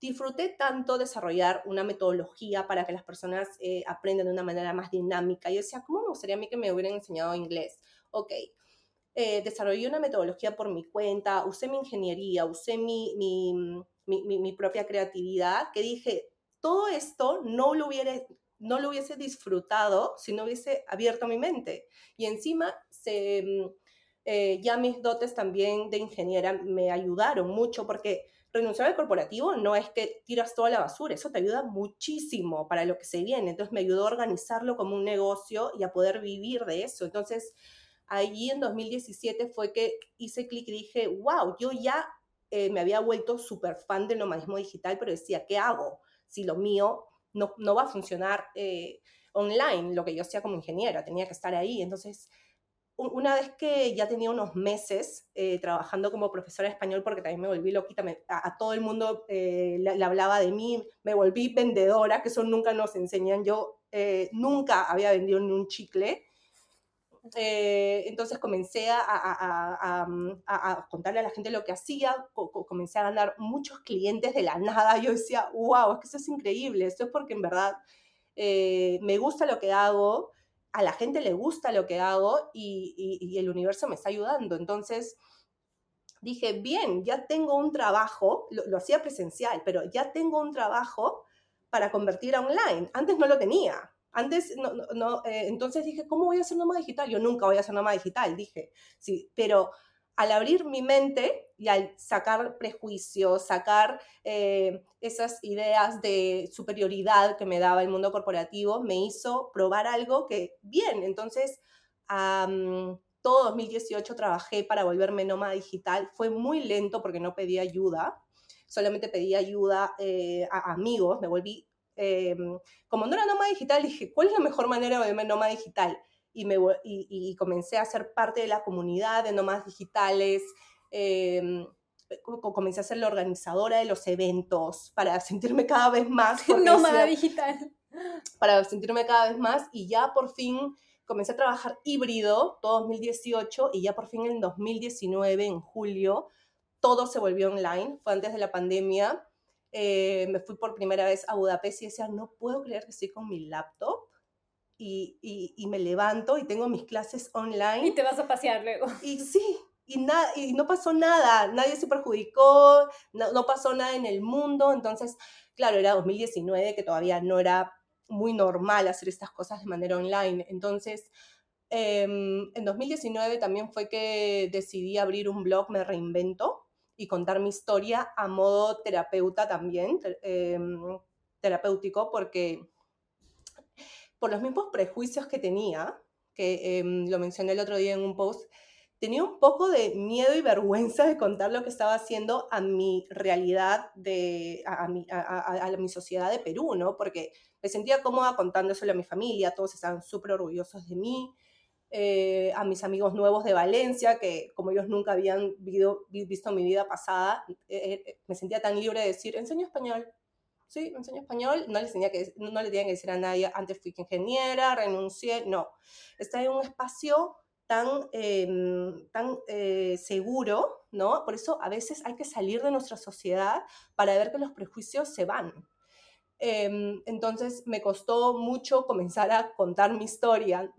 disfruté tanto desarrollar una metodología para que las personas eh, aprendan de una manera más dinámica. Yo decía, ¿cómo me gustaría a mí que me hubieran enseñado inglés? Ok, eh, desarrollé una metodología por mi cuenta, usé mi ingeniería, usé mi, mi, mi, mi, propia creatividad, que dije, todo esto no lo hubiera, no lo hubiese disfrutado si no hubiese abierto mi mente. Y encima, mm, eh, ya mis dotes también de ingeniera me ayudaron mucho porque renunciar al corporativo no es que tiras toda la basura, eso te ayuda muchísimo para lo que se viene. Entonces me ayudó a organizarlo como un negocio y a poder vivir de eso. Entonces, allí en 2017 fue que hice clic y dije, wow, yo ya eh, me había vuelto súper fan del nomadismo digital, pero decía, ¿qué hago si lo mío no, no va a funcionar eh, online, lo que yo hacía como ingeniera? Tenía que estar ahí. Entonces, una vez que ya tenía unos meses eh, trabajando como profesora de español, porque también me volví loquita, a, todo el mundo le, hablaba de mí, me volví vendedora, que eso nunca nos enseñan. Yo nunca había vendido ni un chicle. Eh, entonces comencé a, mm, a, contarle a la gente lo que hacía, comencé a ganar muchos clientes de la nada. Yo decía, wow, es que esto es increíble, esto es porque en verdad eh, me gusta lo que hago, a la gente le gusta lo que hago y, y, el universo me está ayudando. Entonces dije, bien, ya tengo un trabajo, lo, lo hacía presencial, pero ya tengo un trabajo para convertir a online. Antes no lo tenía. Antes, no, eh, entonces dije, ¿cómo voy a ser nómada digital? Yo nunca voy a ser nómada digital, dije, sí, pero al abrir mi mente y al sacar prejuicios, sacar eh, esas ideas de superioridad que me daba el mundo corporativo, me hizo probar algo que, bien, entonces, todo 2018 trabajé para volverme nómada digital. Fue muy lento porque no pedí ayuda, solamente pedí ayuda eh, a amigos, me volví Em, como no era nómada digital, dije, ¿cuál es la mejor manera de verme nómada digital? Y, me, y, comencé a ser parte de la comunidad de nómadas digitales, eh, comencé a ser la organizadora de los eventos para sentirme cada vez más... Nómada digital. Para sentirme cada vez más y ya por fin comencé a trabajar híbrido todo 2018 y ya por fin en 2019, en julio, todo se volvió online, fue antes de la pandemia eh, me fui por primera vez a Budapest y decía, no puedo creer que estoy con mi laptop y, y, me levanto y tengo mis clases online. Y te vas a pasear luego. Y sí, y, nada, y no pasó nada, nadie se perjudicó, no, no, pasó nada en el mundo, entonces, claro, era 2019 que todavía no era muy normal hacer estas cosas de manera online, entonces... Em, en 2019 también fue que decidí abrir un blog Me Reinvento, y contar mi historia a modo terapeuta también, em, terapéutico, porque por los mismos prejuicios que tenía, que em, lo mencioné el otro día en un post, tenía un poco de miedo y vergüenza de contar lo que estaba haciendo a mi realidad, de, a, mi, a, mi sociedad de Perú, ¿no? Porque me sentía cómoda contándoselo a mi familia, todos estaban súper orgullosos de mí, eh, a mis amigos nuevos de Valencia, que como ellos nunca habían visto mi vida pasada, eh, eh, me sentía tan libre de decir, enseño español. Sí, enseño español, no les tenía que, no le tenía que decir a nadie, antes fui ingeniera, renuncié, no. Está en un espacio tan, em, tan seguro, ¿no? Por eso a veces hay que salir de nuestra sociedad para ver que los prejuicios se van. Em, entonces me costó mucho comenzar a contar mi historia.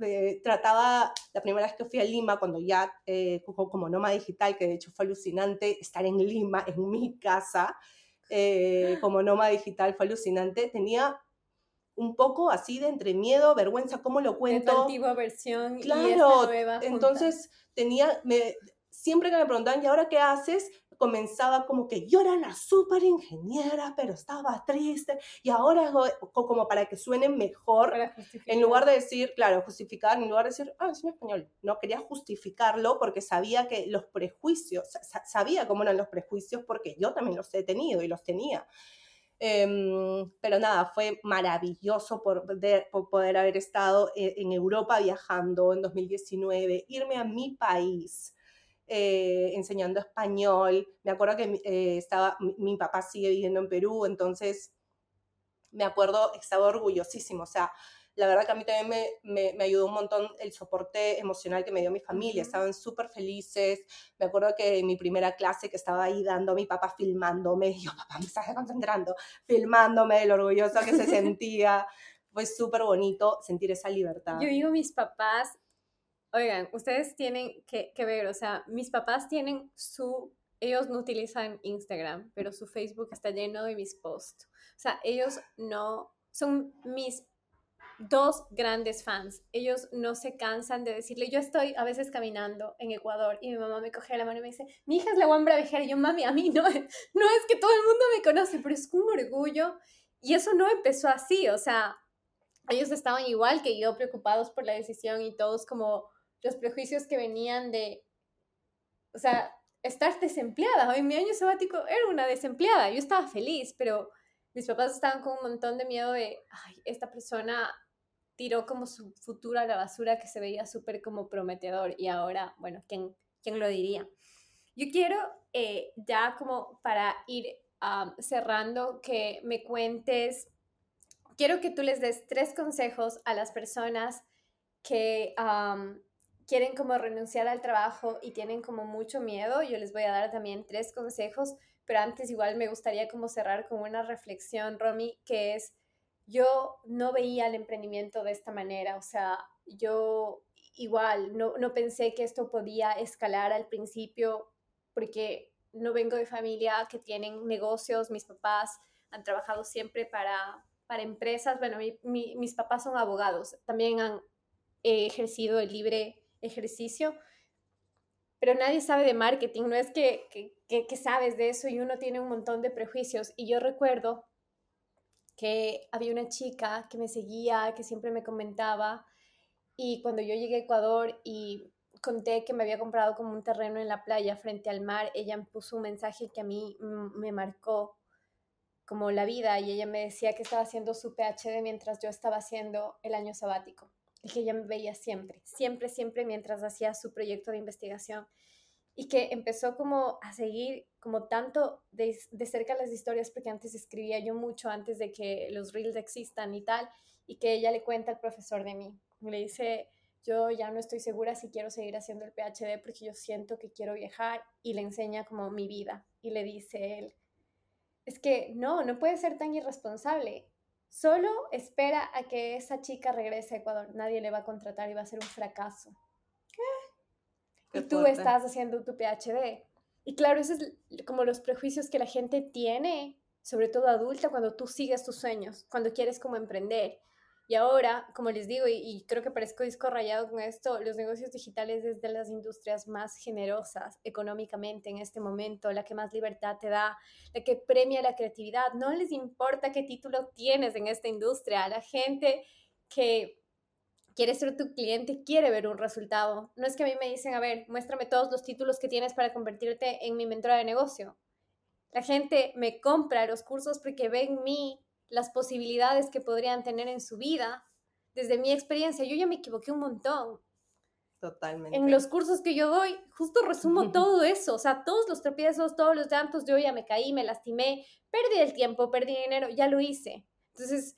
trataba, la primera vez que fui a Lima, cuando ya eh, como, como nómada digital, que de hecho fue alucinante estar en Lima, en mi casa, eh, como nómada digital, fue alucinante. Tenía un poco así de entre miedo, vergüenza, ¿cómo lo cuento? De antigua versión claro, y esta nueva entonces tenía, me, siempre que me preguntaban, ¿y ahora qué haces? Comenzaba como que yo era la súper ingeniera, pero estaba triste y ahora como para que suene mejor, en lugar de decir, claro, justificar, en lugar de decir, ah, es español, no quería justificarlo porque sabía que los prejuicios, sabía cómo eran los prejuicios porque yo también los he tenido y los tenía. Em, pero nada, fue maravilloso por por poder haber estado e, en Europa viajando en 2019, irme a mi país, eh, enseñando español. Me acuerdo que eh, estaba, mi, papá sigue viviendo en Perú, entonces me acuerdo, estaba orgullosísimo. O sea, la verdad que a mí también me, me, ayudó un montón el soporte emocional que me dio mi familia. Estaban súper felices. Me acuerdo que en mi primera clase que estaba ahí dando, mi papá filmándome, yo, papá, me estás concentrando, filmándome, lo orgulloso que se sentía. Fue súper bonito sentir esa libertad. Yo digo, mis papás Oigan, ustedes tienen que, ver, o sea, mis papás tienen su, ellos no utilizan Instagram, pero su Facebook está lleno de mis posts. O sea, ellos no, son mis dos grandes fans. Ellos no se cansan de decirle, yo estoy a veces caminando en Ecuador y mi mamá me coge la mano y me dice, mi hija es la Wambra Vejera. Y yo, mami, a mí no, no es que todo el mundo me conoce, pero es un orgullo. Y eso no empezó así, o sea, ellos estaban igual que yo, preocupados por la decisión y todos como los prejuicios que venían de, o sea, estar desempleada. En mi año sabático era una desempleada, yo estaba feliz, pero mis papás estaban con un montón de miedo de, ay, esta persona tiró como su futuro a la basura que se veía súper como prometedor y ahora, bueno, ¿quién, quién lo diría? Yo quiero eh, ya como para ir cerrando que me cuentes, quiero que tú les des tres consejos a las personas que quieren como renunciar al trabajo y tienen como mucho miedo. Yo les voy a dar también tres consejos pero antes igual me gustaría como cerrar con una reflexión, Romy, que es, yo no veía el emprendimiento de esta manera, o sea, yo igual no, no pensé que esto podía escalar al principio porque no vengo de familia que tienen negocios, mis papás han trabajado siempre para, para empresas, bueno, mis papás son abogados, también han ejercido el libre ejercicio, pero nadie sabe de marketing, no es que, que, sabes de eso y uno tiene un montón de prejuicios. Y yo recuerdo que había una chica que me seguía, que siempre me comentaba, y cuando yo llegué a Ecuador y conté que me había comprado como un terreno en la playa frente al mar, ella me puso un mensaje que a mí me marcó como la vida y ella me decía que estaba haciendo su PhD mientras yo estaba haciendo el año sabático y que ella me veía siempre, siempre, siempre mientras hacía su proyecto de investigación. Y que empezó como a seguir como tanto de, de, cerca las historias porque antes escribía yo mucho antes de que los reels existan y tal y que ella le cuenta al profesor de mí. Le dice yo ya no estoy segura si quiero seguir haciendo el PhD porque yo siento que quiero viajar y le enseña como mi vida y le dice él es que no, no puede ser tan irresponsable Solo espera a que esa chica regrese a Ecuador. Nadie le va a contratar y va a ser un fracaso. ¿Qué? y tú estás haciendo tu PhD. Y claro, esos es como los prejuicios que la gente tiene, sobre todo adulta, cuando tú sigues tus sueños, cuando quieres como emprender. Y ahora, como les digo, y, creo que parezco disco rayado con esto, los negocios digitales es de las industrias más generosas económicamente en este momento, la que más libertad te da, la que premia la creatividad. No les importa qué título tienes en esta industria, la gente que quiere ser tu cliente quiere ver un resultado. No es que a mí me dicen, a ver, muéstrame todos los títulos que tienes para convertirte en mi mentora de negocio. La gente me compra los cursos porque ve en mí las posibilidades que podrían tener en su vida. Desde mi experiencia, yo ya me equivoqué un montón. Totalmente. En los cursos que yo doy, justo resumo todo eso, o sea, todos los tropiezos, todos los llantos, yo ya me caí, me lastimé, perdí el tiempo, perdí dinero, ya lo hice. Entonces,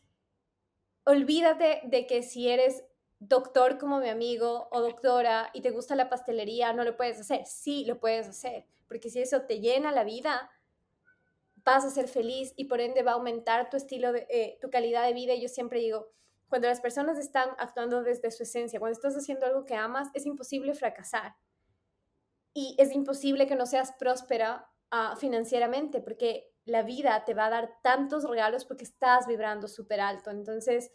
olvídate de que si eres doctor como mi amigo o doctora y te gusta la pastelería, no lo puedes hacer. Sí, lo puedes hacer, porque si eso te llena la vida, vas a ser feliz y por ende va a aumentar tu estilo, de, eh, tu calidad de vida. Y yo siempre digo, cuando las personas están actuando desde su esencia, cuando estás haciendo algo que amas, es imposible fracasar. Y es imposible que no seas próspera uh, financieramente, porque la vida te va a dar tantos regalos porque estás vibrando súper alto. Entonces,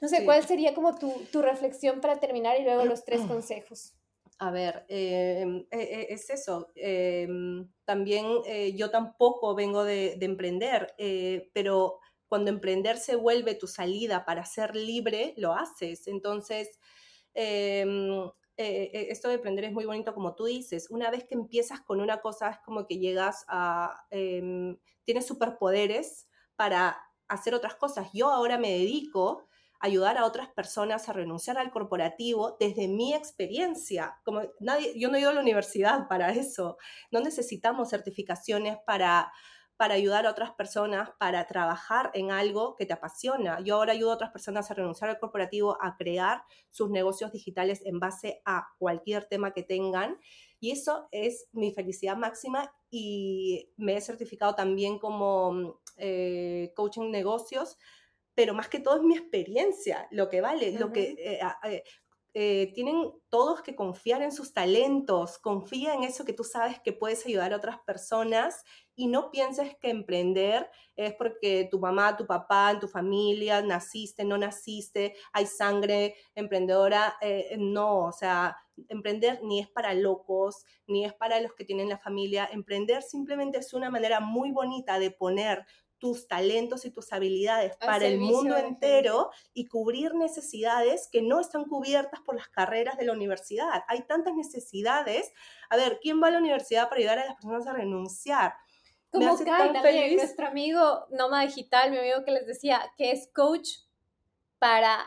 no sé, ¿cuál sería como tu, tu reflexión para terminar y luego los tres consejos? A ver, em, e, e, es eso. Em, también eh, yo tampoco vengo de, emprender, eh, pero cuando emprender se vuelve tu salida para ser libre, lo haces. Entonces, em, eh, esto de emprender es muy bonito, como tú dices. Una vez que empiezas con una cosa, es como que llegas a... tienes superpoderes para hacer otras cosas. Yo ahora me dedico ayudar a otras personas a renunciar al corporativo desde mi experiencia. Como nadie, yo no he ido a la universidad para eso. No necesitamos certificaciones para, para ayudar a otras personas, para trabajar en algo que te apasiona. Yo ahora ayudo a otras personas a renunciar al corporativo, a crear sus negocios digitales en base a cualquier tema que tengan. Y eso es mi felicidad máxima y me he certificado también como eh, coaching negocios pero más que todo es mi experiencia, lo que vale, lo que... Eh, eh, eh, tienen todos que confiar en sus talentos, confía en eso que tú sabes que puedes ayudar a otras personas y no pienses que emprender es porque tu mamá, tu papá, en tu familia, naciste, no naciste, hay sangre emprendedora. Eh, no, o sea, emprender ni es para locos, ni es para los que tienen la familia. Emprender simplemente es una manera muy bonita de poner tus talentos y tus habilidades para el mundo entero y cubrir necesidades que no están cubiertas por las carreras de la universidad. Hay tantas necesidades. A ver, ¿quién va a la universidad para ayudar a las personas a renunciar? Como Kai también, nuestro amigo Noma Digital, mi amigo que les decía que es coach para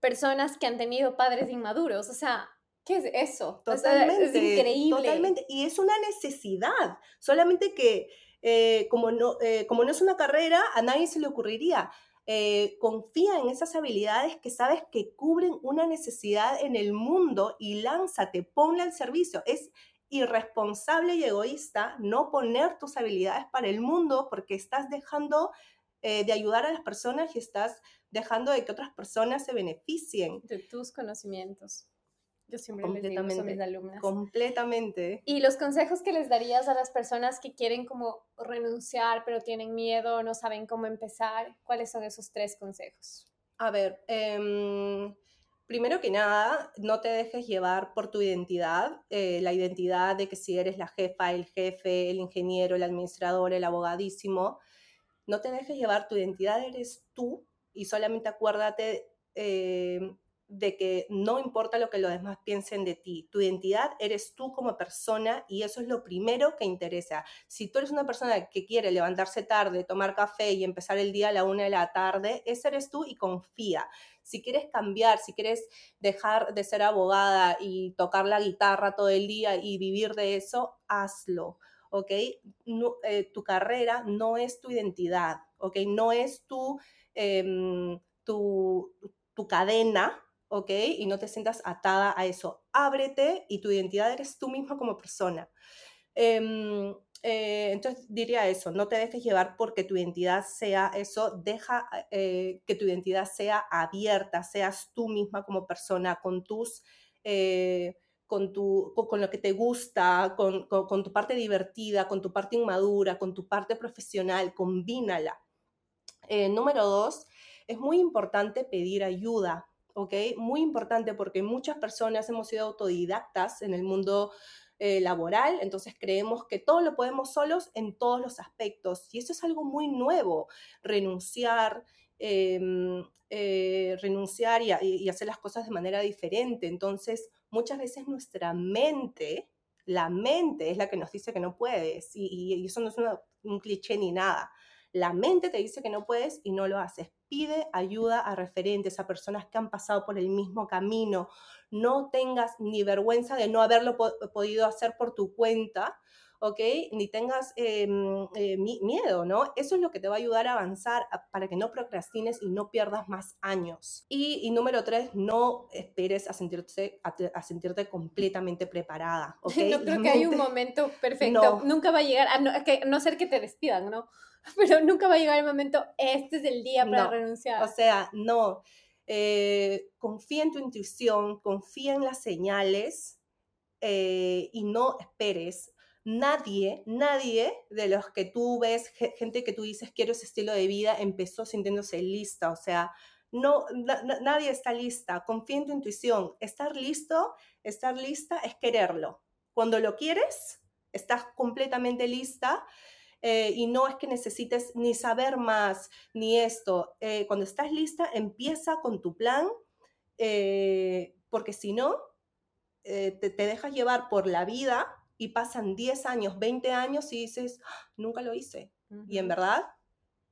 personas que han tenido padres inmaduros. O sea, ¿qué es eso? Totalmente. es increíble. Totalmente. Y es una necesidad. Solamente que eh, como, no, eh, como no es una carrera, a nadie se le ocurriría. Eh, confía en esas habilidades que sabes que cubren una necesidad en el mundo y lánzate, ponle al servicio. Es irresponsable y egoísta no poner tus habilidades para el mundo porque estás dejando de ayudar a las personas y estás dejando de que otras personas se beneficien. De tus conocimientos. Yo siempre les digo a mis alumnas. Completamente. Y los consejos que les darías a las personas que quieren como renunciar, pero tienen miedo, no saben cómo empezar, ¿cuáles son esos tres consejos? A ver, em, primero que nada, no te dejes llevar por tu identidad, eh, la identidad de que si eres la jefa, el jefe, el ingeniero, el administrador, el abogadísimo, no te dejes llevar, tu identidad eres tú y solamente acuérdate eh, de que no importa lo que los demás piensen de ti, tu identidad eres tú como persona y eso es lo primero que interesa. Si tú eres una persona que quiere levantarse tarde, tomar café y empezar el día a la una de la tarde, ese eres tú y confía. Si quieres cambiar, si quieres dejar de ser abogada y tocar la guitarra todo el día y vivir de eso, hazlo. ¿ok? Eh, tu carrera no es tu identidad, ¿ok? No es tu, em, tu, tu cadena, ¿ok? Y no te sientas atada a eso. Ábrete y tu identidad eres tú misma como persona. Em, eh, entonces diría eso, no te dejes llevar porque tu identidad sea eso, deja eh, que tu identidad sea abierta, seas tú misma como persona, con tus... Eh, con, tu, con, lo que te gusta, con, con, tu parte divertida, con tu parte inmadura, con tu parte profesional, combínala. número dos, es muy importante pedir ayuda. ¿Ok? Muy importante porque muchas personas hemos sido autodidactas en el mundo eh, laboral, entonces creemos que todo lo podemos solos en todos los aspectos y eso es algo muy nuevo, renunciar. Em, eh, renunciar y, hacer las cosas de manera diferente. Entonces, muchas veces nuestra mente, la mente es la que nos dice que no puedes y, eso no es un cliché ni nada. La mente te dice que no puedes y no lo haces. Pide ayuda a referentes, a personas que han pasado por el mismo camino. No tengas ni vergüenza de no haberlo podido hacer por tu cuenta, ¿ok? Ni tengas em, eh, miedo, ¿no? Eso es lo que te va a ayudar a avanzar para que no procrastines y no pierdas más años. Y, número tres, no esperes a sentirte, a, sentirte completamente preparada, ¿ok? No creo que hay un momento perfecto. Nunca va a llegar, a no, que, no ser que te despidan, ¿no? pero nunca va a llegar el momento, este es el día para renunciar. O sea, no. Eh, confía en tu intuición, confía en las señales eh, y no esperes. Nadie, nadie de los que tú ves, gente que tú dices quiero ese estilo de vida, empezó sintiéndose lista. O sea, no, nadie está lista. Confía en tu intuición. Estar listo, estar lista es quererlo. Cuando lo quieres, estás completamente lista eh, y no es que necesites ni saber más ni esto. Eh, cuando estás lista, empieza con tu plan, eh, porque si no, te, dejas llevar por la vida y pasan 10 años, 20 años y dices, ¡Ah! nunca lo hice. Y en verdad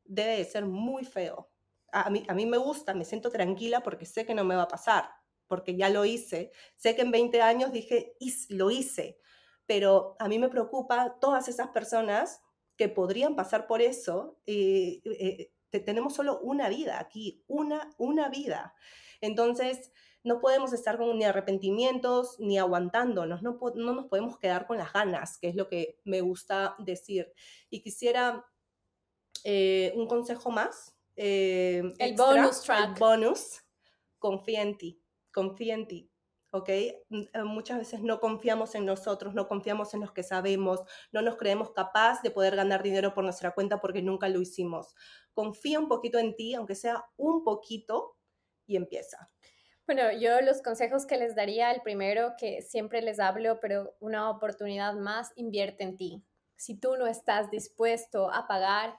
debe de ser muy feo. A mí, a mí me gusta, me siento tranquila porque sé que no me va a pasar, porque ya lo hice. Sé que en 20 años dije, lo hice, pero a mí me preocupa todas esas personas que podrían pasar por eso, eh, eh, tenemos solo una vida aquí, una, una vida. Entonces, no podemos estar con ni arrepentimientos ni aguantándonos, no, no nos podemos quedar con las ganas, que es lo que me gusta decir. Y quisiera eh, un consejo más. el bonus track. El bonus. Confía en ti, confía en ti. ¿ok? Mm, eh, muchas veces no confiamos en nosotros, no confiamos en los que sabemos, no nos creemos capaz de poder ganar dinero por nuestra cuenta porque nunca lo hicimos. Confía un poquito en ti, aunque sea un poquito, y empieza. Bueno, yo los consejos que les daría, el primero que siempre les hablo, pero una oportunidad más, invierte en ti. Si tú no estás dispuesto a pagar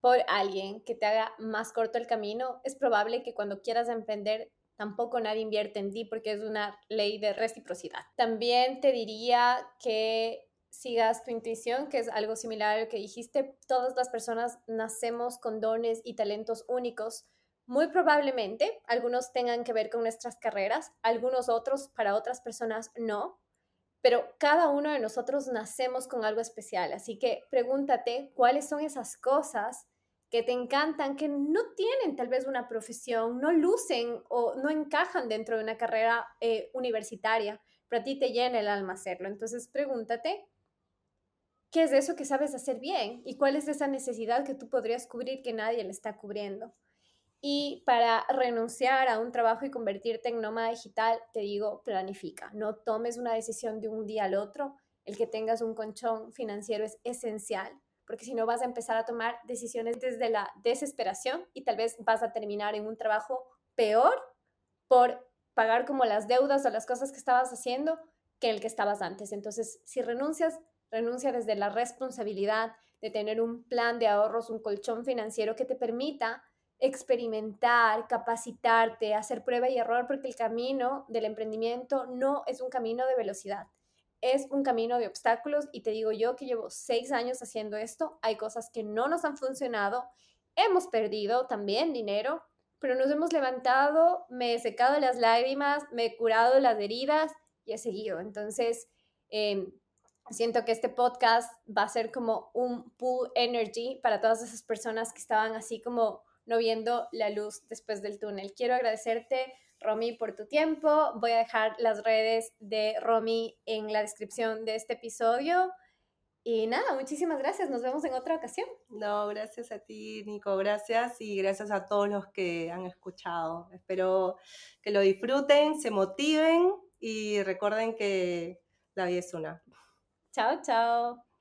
por alguien que te haga más corto el camino, es probable que cuando quieras emprender tampoco nadie invierte en ti porque es una ley de reciprocidad. También te diría que sigas tu intuición, que es algo similar a lo que dijiste. Todas las personas nacemos con dones y talentos únicos muy probablemente algunos tengan que ver con nuestras carreras, algunos otros para otras personas no, pero cada uno de nosotros nacemos con algo especial, así que pregúntate cuáles son esas cosas que te encantan, que no tienen tal vez una profesión, no lucen o no encajan dentro de una carrera eh, universitaria, pero a ti te llena el alma hacerlo. Entonces pregúntate, ¿qué es eso que sabes hacer bien? ¿Y cuál es esa necesidad que tú podrías cubrir que nadie le está cubriendo? Y para renunciar a un trabajo y convertirte en nómada digital, te digo, planifica. No tomes una decisión de un día al otro. El que tengas un conchón financiero es esencial, porque si no vas a empezar a tomar decisiones desde la desesperación y tal vez vas a terminar en un trabajo peor por pagar como las deudas o las cosas que estabas haciendo que el que estabas antes. Entonces, si renuncias, renuncia desde la responsabilidad de tener un plan de ahorros, un colchón financiero que te permita experimentar, capacitarte, hacer prueba y error, porque el camino del emprendimiento no es un camino de velocidad, es un camino de obstáculos y te digo yo que llevo seis años haciendo esto, hay cosas que no nos han funcionado, hemos perdido también dinero, pero nos hemos levantado, me he secado las lágrimas, me he curado las heridas y he seguido. Entonces, em, siento que este podcast va a ser como un pull energy para todas esas personas que estaban así como no viendo la luz después del túnel. Quiero agradecerte, Romy, por tu tiempo. Voy a dejar las redes de Romy en la descripción de este episodio. Y nada, muchísimas gracias. Nos vemos en otra ocasión. No, gracias a ti, Nico. Gracias y gracias a todos los que han escuchado. Espero que lo disfruten, se motiven y recuerden que la vida es una. Chao, chao.